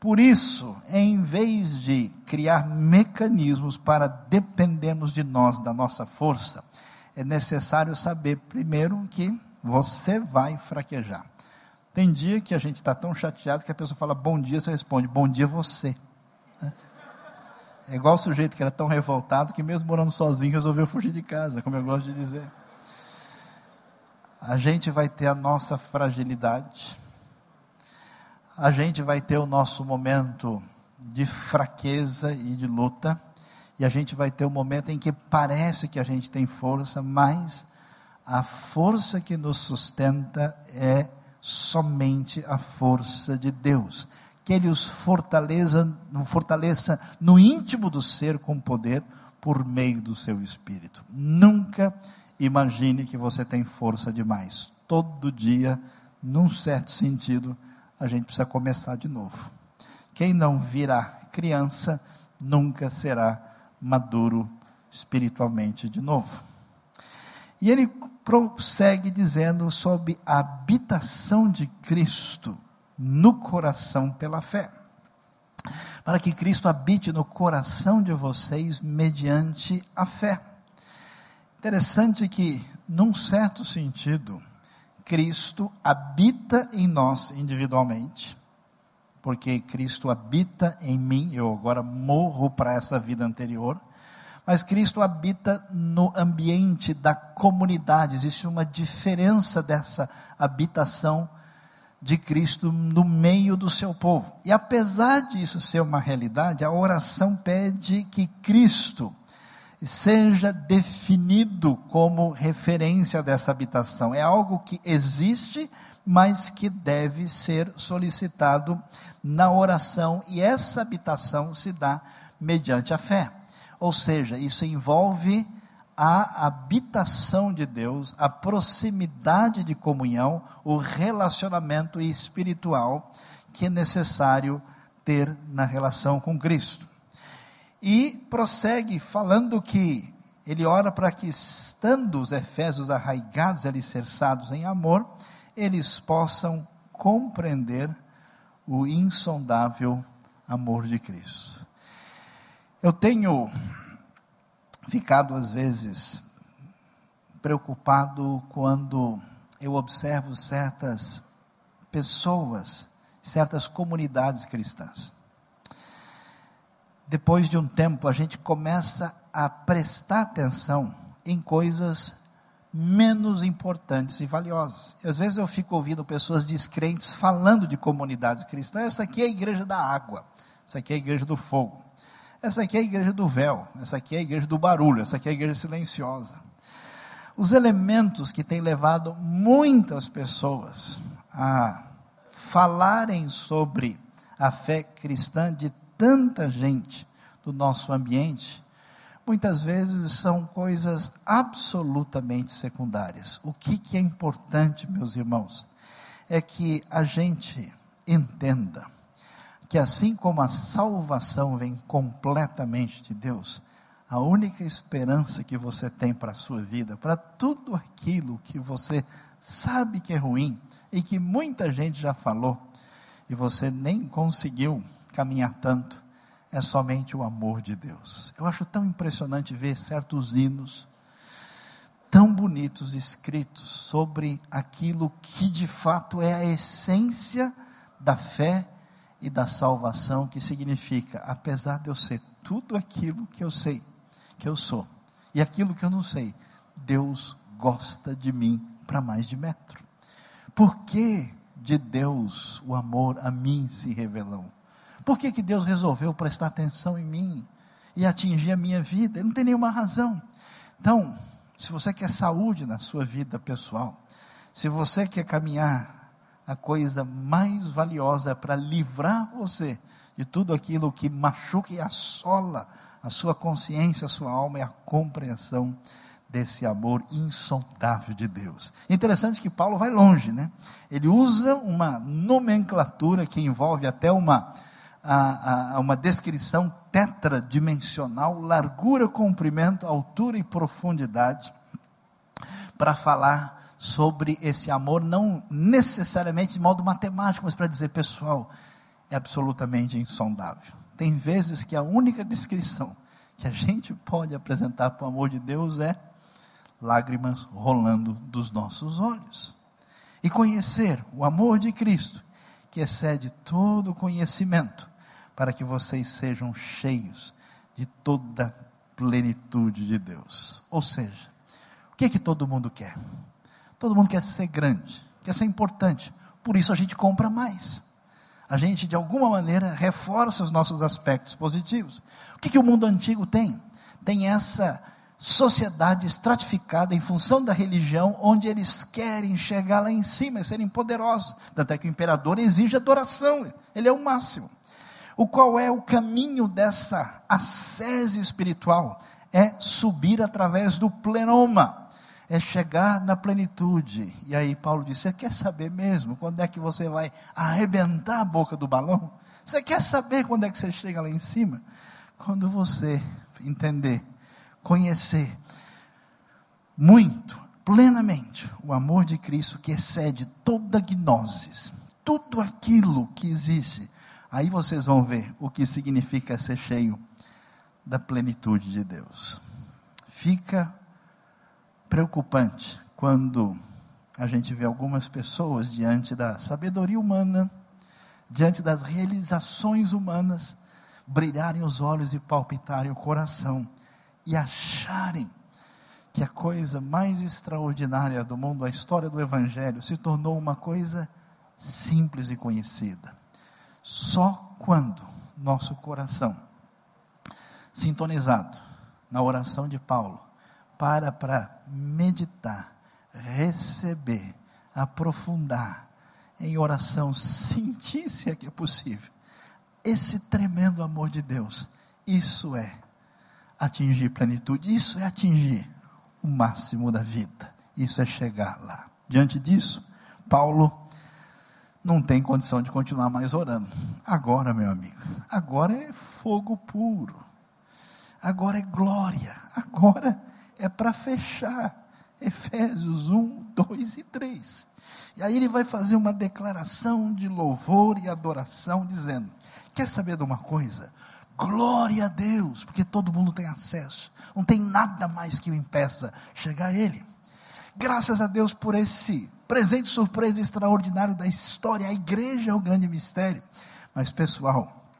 Por isso, em vez de criar mecanismos para dependermos de nós, da nossa força, é necessário saber primeiro que você vai fraquejar. Tem dia que a gente está tão chateado que a pessoa fala bom dia, você responde bom dia você. É igual o sujeito que era tão revoltado que mesmo morando sozinho resolveu fugir de casa, como eu gosto de dizer. A gente vai ter a nossa fragilidade, a gente vai ter o nosso momento de fraqueza e de luta, e a gente vai ter o um momento em que parece que a gente tem força, mas a força que nos sustenta é somente a força de Deus. Que Ele os fortaleça, fortaleça no íntimo do ser com poder por meio do seu Espírito. Nunca imagine que você tem força demais. Todo dia, num certo sentido, a gente precisa começar de novo. Quem não virar criança nunca será maduro espiritualmente de novo. E ele prossegue dizendo sobre a habitação de Cristo no coração pela fé. Para que Cristo habite no coração de vocês mediante a fé. Interessante que, num certo sentido, Cristo habita em nós individualmente, porque Cristo habita em mim, eu agora morro para essa vida anterior, mas Cristo habita no ambiente da comunidade, existe uma diferença dessa habitação de Cristo no meio do seu povo. E apesar disso ser uma realidade, a oração pede que Cristo seja definido como referência dessa habitação. É algo que existe, mas que deve ser solicitado na oração, e essa habitação se dá mediante a fé. Ou seja, isso envolve a habitação de Deus, a proximidade de comunhão, o relacionamento espiritual que é necessário ter na relação com Cristo. E prossegue falando que ele ora para que, estando os Efésios arraigados e alicerçados em amor, eles possam compreender o insondável amor de Cristo. Eu tenho ficado, às vezes, preocupado quando eu observo certas pessoas, certas comunidades cristãs depois de um tempo, a gente começa a prestar atenção em coisas menos importantes e valiosas. Às vezes eu fico ouvindo pessoas descrentes falando de comunidades cristãs. Essa aqui é a igreja da água, essa aqui é a igreja do fogo, essa aqui é a igreja do véu, essa aqui é a igreja do barulho, essa aqui é a igreja silenciosa. Os elementos que têm levado muitas pessoas a falarem sobre a fé cristã de tanta gente do nosso ambiente, muitas vezes são coisas absolutamente secundárias. O que, que é importante, meus irmãos, é que a gente entenda que assim como a salvação vem completamente de Deus, a única esperança que você tem para a sua vida, para tudo aquilo que você sabe que é ruim e que muita gente já falou e você nem conseguiu caminhar tanto, é somente o amor de Deus. Eu acho tão impressionante ver certos hinos tão bonitos escritos sobre aquilo que de fato é a essência da fé e da salvação, que significa, apesar de eu ser tudo aquilo que eu sei que eu sou e aquilo que eu não sei, Deus gosta de mim para mais de metro. Por que de Deus o amor a mim se revelou? Por que, que Deus resolveu prestar atenção em mim e atingir a minha vida? Ele não tem nenhuma razão. Então, se você quer saúde na sua vida pessoal, se você quer caminhar, a coisa mais valiosa para livrar você de tudo aquilo que machuca e assola a sua consciência, a sua alma, é a compreensão desse amor insondável de Deus. Interessante que Paulo vai longe, né? Ele usa uma nomenclatura que envolve até uma a, a, uma descrição tetradimensional, largura, comprimento, altura e profundidade, para falar sobre esse amor, não necessariamente de modo matemático, mas para dizer, pessoal, é absolutamente insondável. Tem vezes que a única descrição que a gente pode apresentar para o amor de Deus é lágrimas rolando dos nossos olhos. E conhecer o amor de Cristo, que excede todo conhecimento, para que vocês sejam cheios de toda plenitude de Deus. Ou seja, o que é que todo mundo quer? Todo mundo quer ser grande, quer ser importante. Por isso a gente compra mais. A gente, de alguma maneira, reforça os nossos aspectos positivos. O que, que o mundo antigo tem? Tem essa sociedade estratificada em função da religião, onde eles querem chegar lá em cima, serem poderosos. Tanto é que o imperador exige adoração, ele é o máximo. O qual é o caminho dessa ascese espiritual? É subir através do plenoma, é chegar na plenitude. E aí Paulo disse: Você quer saber mesmo quando é que você vai arrebentar a boca do balão? Você quer saber quando é que você chega lá em cima? Quando você entender, conhecer muito, plenamente, o amor de Cristo que excede toda gnosis, tudo aquilo que existe Aí vocês vão ver o que significa ser cheio da plenitude de Deus. Fica preocupante quando a gente vê algumas pessoas diante da sabedoria humana, diante das realizações humanas, brilharem os olhos e palpitarem o coração e acharem que a coisa mais extraordinária do mundo, a história do Evangelho, se tornou uma coisa simples e conhecida. Só quando nosso coração, sintonizado na oração de Paulo, para para meditar, receber, aprofundar em oração, sentir se é que é possível, esse tremendo amor de Deus, isso é atingir plenitude, isso é atingir o máximo da vida, isso é chegar lá. Diante disso, Paulo não tem condição de continuar mais orando. Agora, meu amigo, agora é fogo puro. Agora é glória. Agora para fechar. Efésios 1, 2 e 3. E aí ele vai fazer uma declaração de louvor e adoração, dizendo: Quer saber de uma coisa? Glória a Deus, porque todo mundo tem acesso. Não tem nada mais que o impeça chegar a Ele. Graças a Deus por esse presente surpresa extraordinário da história. A igreja é o grande mistério. Mas, pessoal,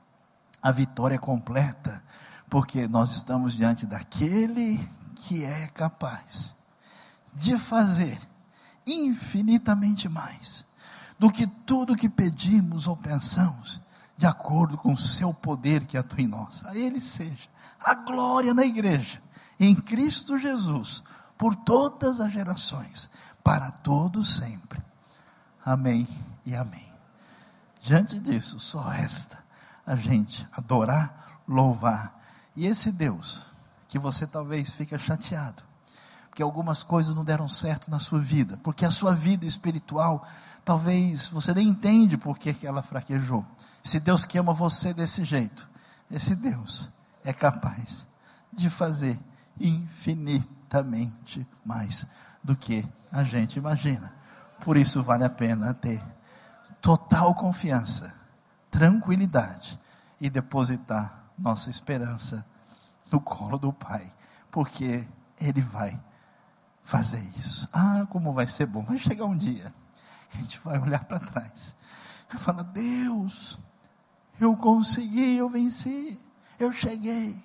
a vitória é completa, porque nós estamos diante daquele que é capaz de fazer infinitamente mais do que tudo que pedimos ou pensamos, de acordo com o seu poder que atua em nós. A Ele seja a glória na igreja, em Cristo Jesus, por todas as gerações para todos sempre. Amém e amém. Diante disso, só resta a gente adorar, louvar. E esse Deus, que você talvez fique chateado, porque algumas coisas não deram certo na sua vida, porque a sua vida espiritual, talvez você nem entende por que ela fraquejou. Se Deus que ama você desse jeito, esse Deus é capaz de fazer infinitamente mais do que a gente imagina. Por isso vale a pena ter total confiança, tranquilidade e depositar nossa esperança no colo do Pai, porque Ele vai fazer isso. Ah, como vai ser bom! Vai chegar um dia, a gente vai olhar para trás e falar: Deus, eu consegui, eu venci, eu cheguei,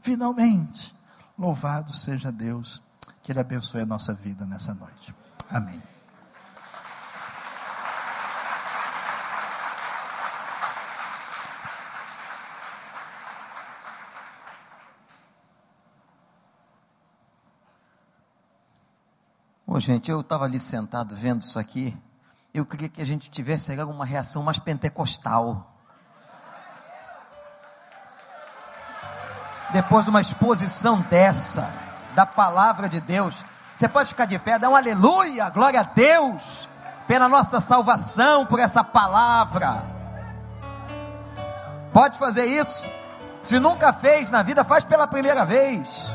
finalmente. Louvado seja Deus que Ele abençoe a nossa vida nessa noite. Amém. Gente, eu estava ali sentado vendo isso aqui. Eu queria que a gente tivesse alguma reação mais pentecostal. Depois de uma exposição dessa da palavra de Deus. Você pode ficar de pé, dá um aleluia, glória a Deus, pela nossa salvação, por essa palavra. Pode fazer isso. Se nunca fez na vida, faz pela primeira vez.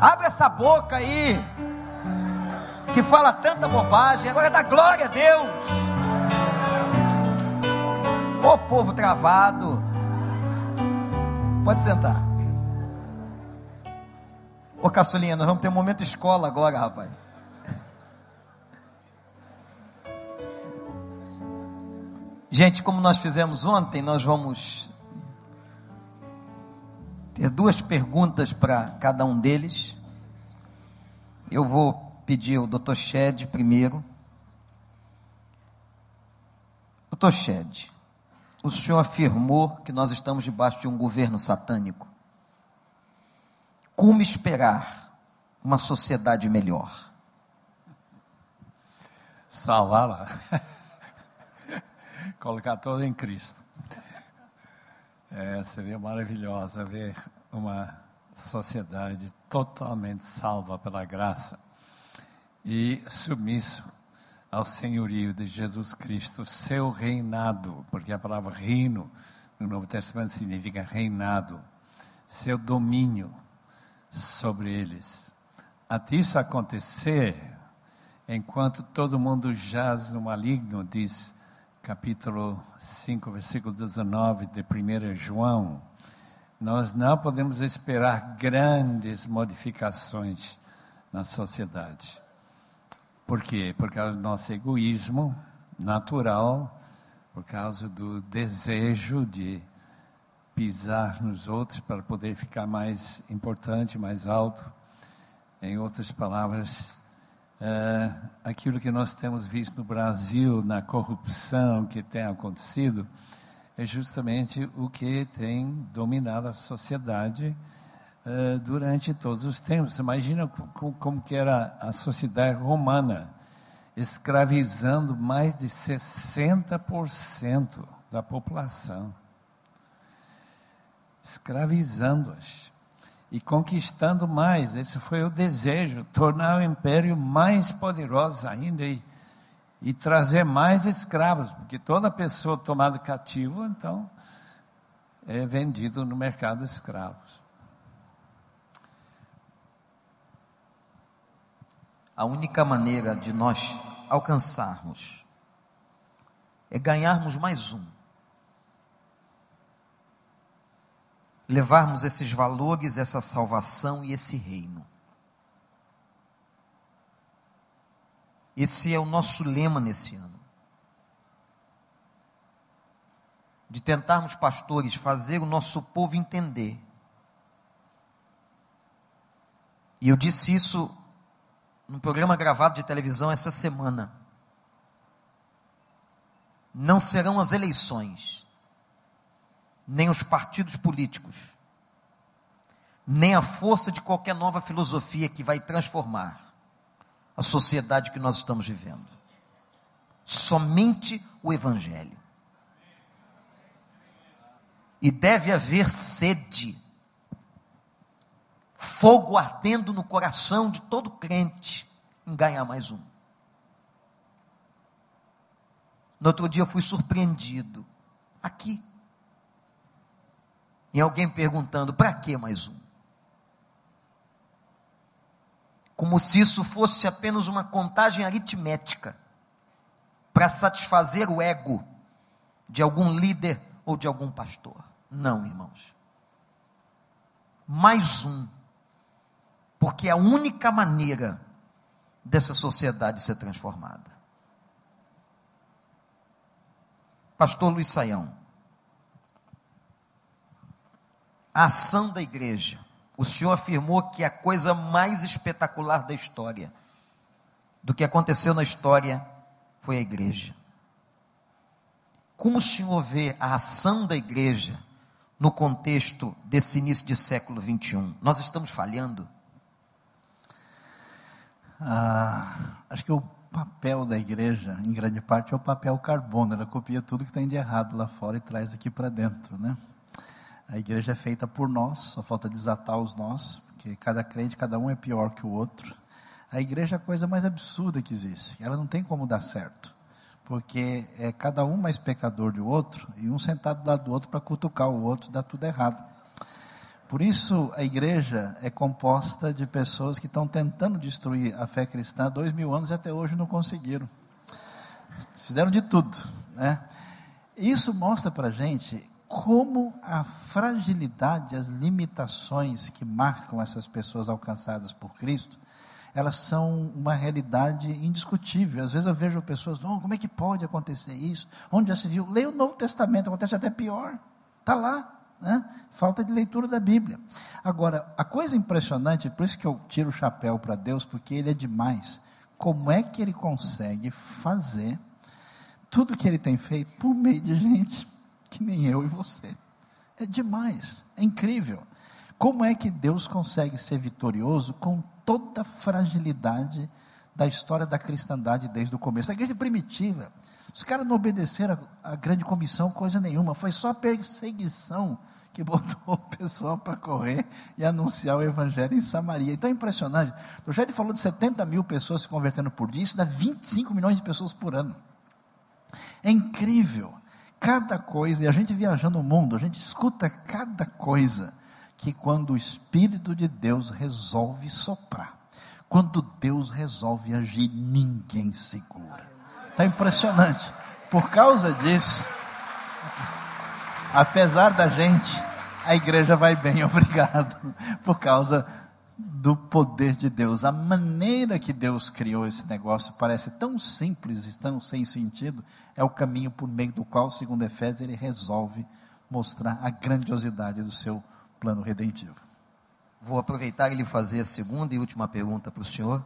Abre essa boca aí. Que fala tanta bobagem, agora dá glória a Deus. Ô povo travado. Pode sentar. Ô caçulinha, nós vamos ter um momento escola agora, rapaz. Gente, como nós fizemos ontem, nós vamos ter duas perguntas para cada um deles. Eu vou pedir ao Dr. Shed primeiro. Dr. Shed, o senhor afirmou que nós estamos debaixo de um governo satânico. Como esperar uma sociedade melhor? Salvá-la. [LAUGHS] colocar todo em Cristo. É, seria maravilhoso ver uma sociedade totalmente salva pela graça e submisso ao senhorio de Jesus Cristo, seu reinado, porque a palavra reino no Novo Testamento significa reinado, seu domínio sobre eles. Até isso acontecer, enquanto todo mundo jaz no maligno, diz capítulo 5, versículo 19 de 1 João, nós não podemos esperar grandes modificações na sociedade. Por quê? Por causa do nosso egoísmo natural, por causa do desejo de pisar nos outros para poder ficar mais importante, mais alto. Em outras palavras, é, aquilo que nós temos visto no Brasil, na corrupção que tem acontecido, é justamente o que tem dominado a sociedade é, durante todos os tempos. Imagina como, que era a sociedade romana, escravizando mais de 60% da população. Escravizando-as e conquistando mais. Esse foi o desejo, tornar o império mais poderoso ainda e, e trazer mais escravos, porque toda pessoa tomada cativo, então, é vendido no mercado de escravos. A única maneira de nós alcançarmos é ganharmos mais um. levarmos esses valores, essa salvação e esse reino. Esse é o nosso lema nesse ano. De tentarmos, pastores, fazer o nosso povo entender. E eu disse isso num programa gravado de televisão essa semana. Não serão as eleições nem os partidos políticos, nem a força de qualquer nova filosofia que vai transformar a sociedade que nós estamos vivendo. Somente o Evangelho. E deve haver sede, fogo ardendo no coração de todo crente em ganhar mais um. No outro dia eu fui surpreendido, aqui, em alguém perguntando: para que mais um? Como se isso fosse apenas uma contagem aritmética para satisfazer o ego de algum líder ou de algum pastor. Não, irmãos. Mais um. Porque é a única maneira dessa sociedade ser transformada. Pastor Luiz Saião a ação da igreja. O Senhor afirmou que a coisa mais espetacular da história, do que aconteceu na história, foi a igreja. Como o Senhor vê a ação da igreja no contexto desse início de século 21? Nós estamos falhando? Ah, acho que o papel da igreja, em grande parte, é o papel carbono. Ela copia tudo que tem de errado lá fora e traz aqui para dentro, né? A igreja é feita por nós, só falta desatar os nós, porque cada crente, cada um é pior que o outro. A igreja é a coisa mais absurda que existe. Ela não tem como dar certo, porque é cada um mais pecador do outro e um sentado do lado do outro para cutucar o outro, dá tudo errado. Por isso, a igreja é composta de pessoas que estão tentando destruir a fé cristã há dois mil anos e até hoje não conseguiram. Fizeram de tudo. Né? Isso mostra para a gente como a fragilidade, as limitações que marcam essas pessoas alcançadas por Cristo, elas são uma realidade indiscutível. Às vezes eu vejo pessoas, oh, como é que pode acontecer isso? Onde já se viu? Leia o Novo Testamento, acontece até pior. Está lá. Né? Falta de leitura da Bíblia. Agora, a coisa impressionante, por isso que eu tiro o chapéu para Deus, porque Ele é demais. Como é que Ele consegue fazer tudo que Ele tem feito por meio de gente que nem eu e você? É demais, é incrível. Como é que Deus consegue ser vitorioso com toda a fragilidade da história da cristandade desde o começo? A igreja primitiva, os caras não obedeceram a, grande comissão, coisa nenhuma, foi só perseguição que [LAUGHS] botou o pessoal para correr e anunciar o evangelho em Samaria. Então é impressionante. O Jair falou de 70 mil pessoas se convertendo por dia, isso dá 25 milhões de pessoas por ano. É incrível. Cada coisa, e a gente viajando o mundo, a gente escuta cada coisa que quando o Espírito de Deus resolve soprar, quando Deus resolve agir, ninguém segura. Está impressionante. Por causa disso, apesar da gente, a igreja vai bem, [LAUGHS] obrigado, por causa do poder de Deus. A maneira que Deus criou esse negócio parece tão simples e tão sem sentido, é o caminho por meio do qual, segundo Efésios, ele resolve mostrar a grandiosidade do seu plano redentivo. Vou aproveitar e lhe fazer a segunda e última pergunta para o senhor.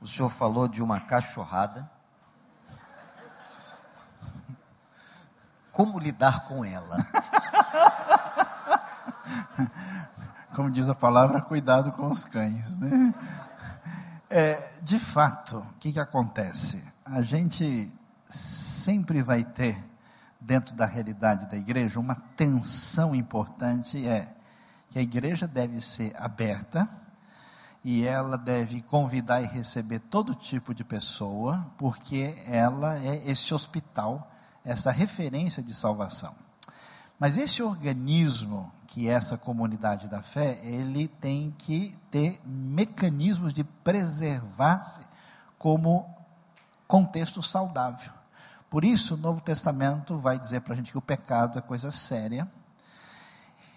O senhor falou de uma cachorrada Como lidar com ela? [LAUGHS] Como diz a palavra, cuidado com os cães, né? É, de fato, o que, que acontece? A gente sempre vai ter, dentro da realidade da igreja, uma tensão importante é que a igreja deve ser aberta e ela deve convidar e receber todo tipo de pessoa, porque ela é esse hospital essa referência de salvação. Mas esse organismo, que é essa comunidade da fé, ele tem que ter mecanismos de preservar-se como contexto saudável. Por isso, o Novo Testamento vai dizer para a gente que o pecado é coisa séria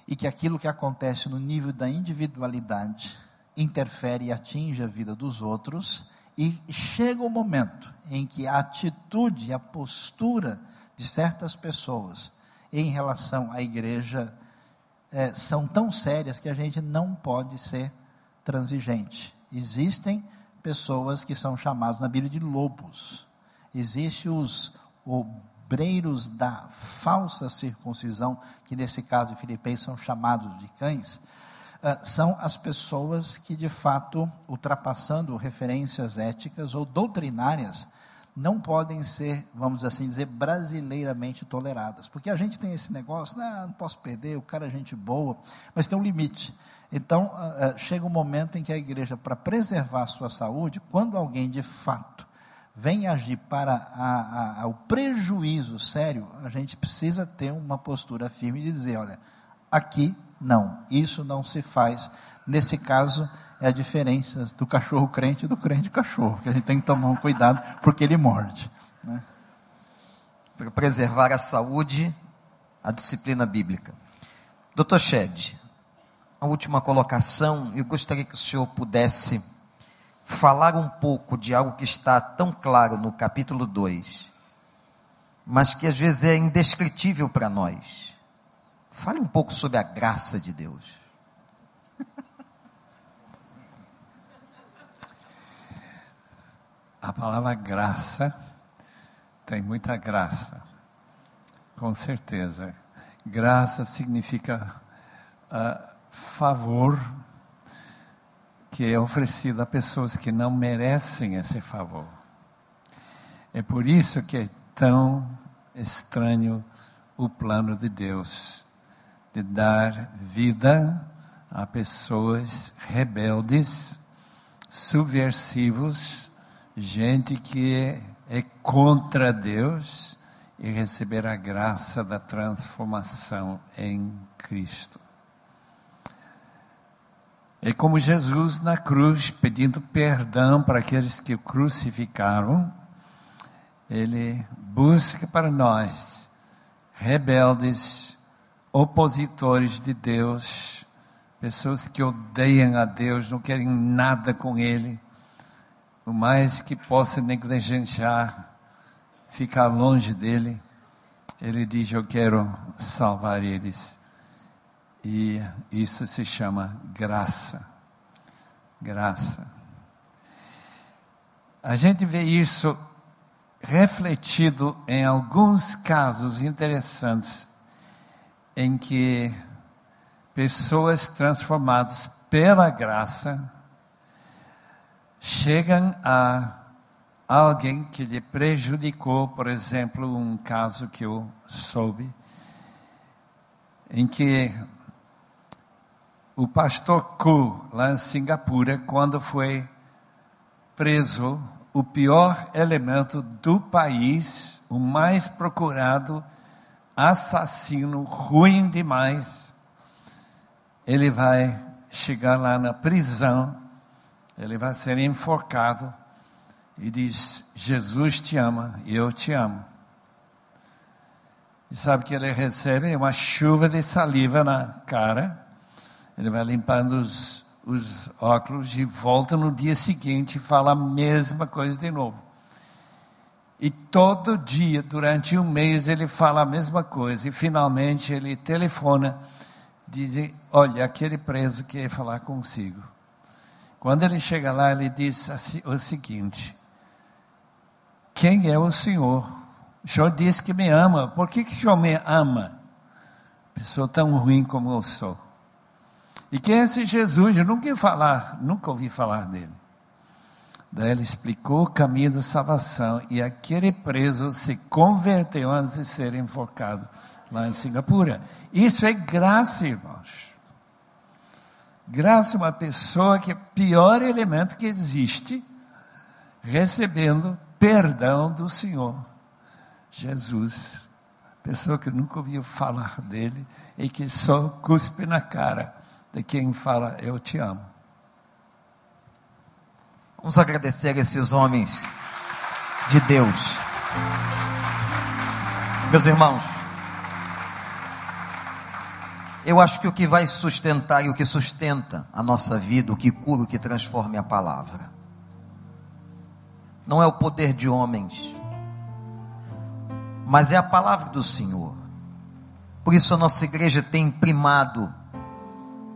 e que aquilo que acontece no nível da individualidade interfere e atinge a vida dos outros, e chega o momento em que a atitude, a postura de certas pessoas em relação à igreja é, são tão sérias que a gente não pode ser transigente. Existem pessoas que são chamadas na Bíblia de lobos. Existem os obreiros da falsa circuncisão, que nesse caso em Filipenses são chamados de cães. Uh, são as pessoas que de fato, ultrapassando referências éticas ou doutrinárias, não podem ser, vamos assim dizer, brasileiramente toleradas. Porque a gente tem esse negócio, né, não posso perder, o cara é gente boa, mas tem um limite. Então, uh, uh, chega um momento em que a igreja, para preservar a sua saúde, quando alguém de fato vem agir para a, a, o prejuízo sério, a gente precisa ter uma postura firme de dizer: olha, aqui não, isso não se faz. Nesse caso, é a diferença do cachorro crente e do crente cachorro, que a gente tem que tomar um cuidado porque ele morde. Né? Para preservar a saúde, a disciplina bíblica. Doutor Shed, a última colocação, eu gostaria que o senhor pudesse falar um pouco de algo que está tão claro no capítulo 2, mas que às vezes é indescritível para nós. Fale um pouco sobre a graça de Deus. A palavra graça tem muita graça, com certeza. Graça significa uh, favor que é oferecido a pessoas que não merecem esse favor. É por isso que é tão estranho o plano de Deus de dar vida a pessoas rebeldes, subversivos, gente que é contra Deus e receber a graça da transformação em Cristo. É como Jesus na cruz, pedindo perdão para aqueles que o crucificaram, ele busca para nós, rebeldes, opositores de Deus, pessoas que odeiam a Deus, não querem nada com Ele, o mais que possa negligenciar, ficar longe dele, ele diz: Eu quero salvar eles. E isso se chama graça. Graça. A gente vê isso refletido em alguns casos interessantes em que pessoas transformadas pela graça chegam a alguém que lhe prejudicou, por exemplo, um caso que eu soube, em que o pastor Ku, lá em Singapura, quando foi preso, o pior elemento do país, o mais procurado, assassino, ruim demais, ele vai chegar lá na prisão, ele vai ser enforcado e diz: Jesus te ama e eu te amo. E sabe que ele recebe uma chuva de saliva na cara, ele vai limpando os, os óculos e volta no dia seguinte e fala a mesma coisa de novo. E todo dia, durante um mês, ele fala a mesma coisa. E finalmente ele telefona, diz: Olha, aquele preso quer falar consigo. Quando ele chega lá, ele diz assim, o seguinte: quem é o Senhor? O Senhor disse que me ama. Por que, que o Senhor me ama? Pessoa tão ruim como eu sou. E quem é esse Jesus? Eu nunca ouvi falar, nunca ouvi falar dele. Daí ele explicou o caminho da salvação e aquele preso se converteu antes de ser enforcado lá em Singapura. Isso é graça, irmãos. Graça é uma pessoa que é o pior elemento que existe, recebendo perdão do Senhor Jesus. Pessoa que nunca ouviu falar dele e que só cuspe na cara de quem fala eu te amo. Vamos agradecer a esses homens de Deus. Meus irmãos, eu acho que o que vai sustentar e o que sustenta a nossa vida, o que cura, o que transforma é a palavra não é o poder de homens, mas é a palavra do Senhor. Por isso a nossa igreja tem primado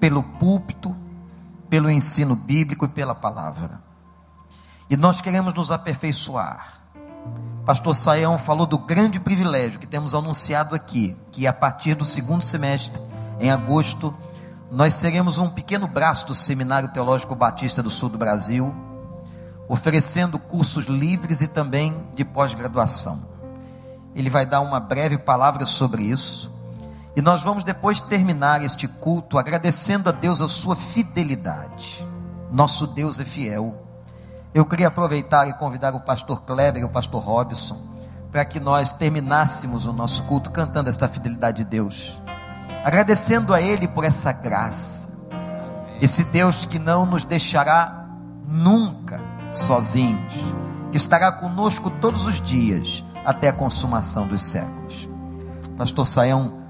pelo púlpito, pelo ensino bíblico e pela palavra. E nós queremos nos aperfeiçoar. Pastor Saião falou do grande privilégio que temos anunciado aqui, que a partir do segundo semestre, em agosto, nós seremos um pequeno braço do Seminário Teológico Batista do Sul do Brasil oferecendo cursos livres e também de pós-graduação. Ele vai dar uma breve palavra sobre isso. E nós vamos depois terminar este culto agradecendo a Deus a sua fidelidade. Nosso Deus é fiel. Eu queria aproveitar e convidar o pastor Kleber e o pastor Robson para que nós terminássemos o nosso culto cantando esta fidelidade de Deus, agradecendo a Ele por essa graça, esse Deus que não nos deixará nunca sozinhos, que estará conosco todos os dias até a consumação dos séculos. Pastor Saião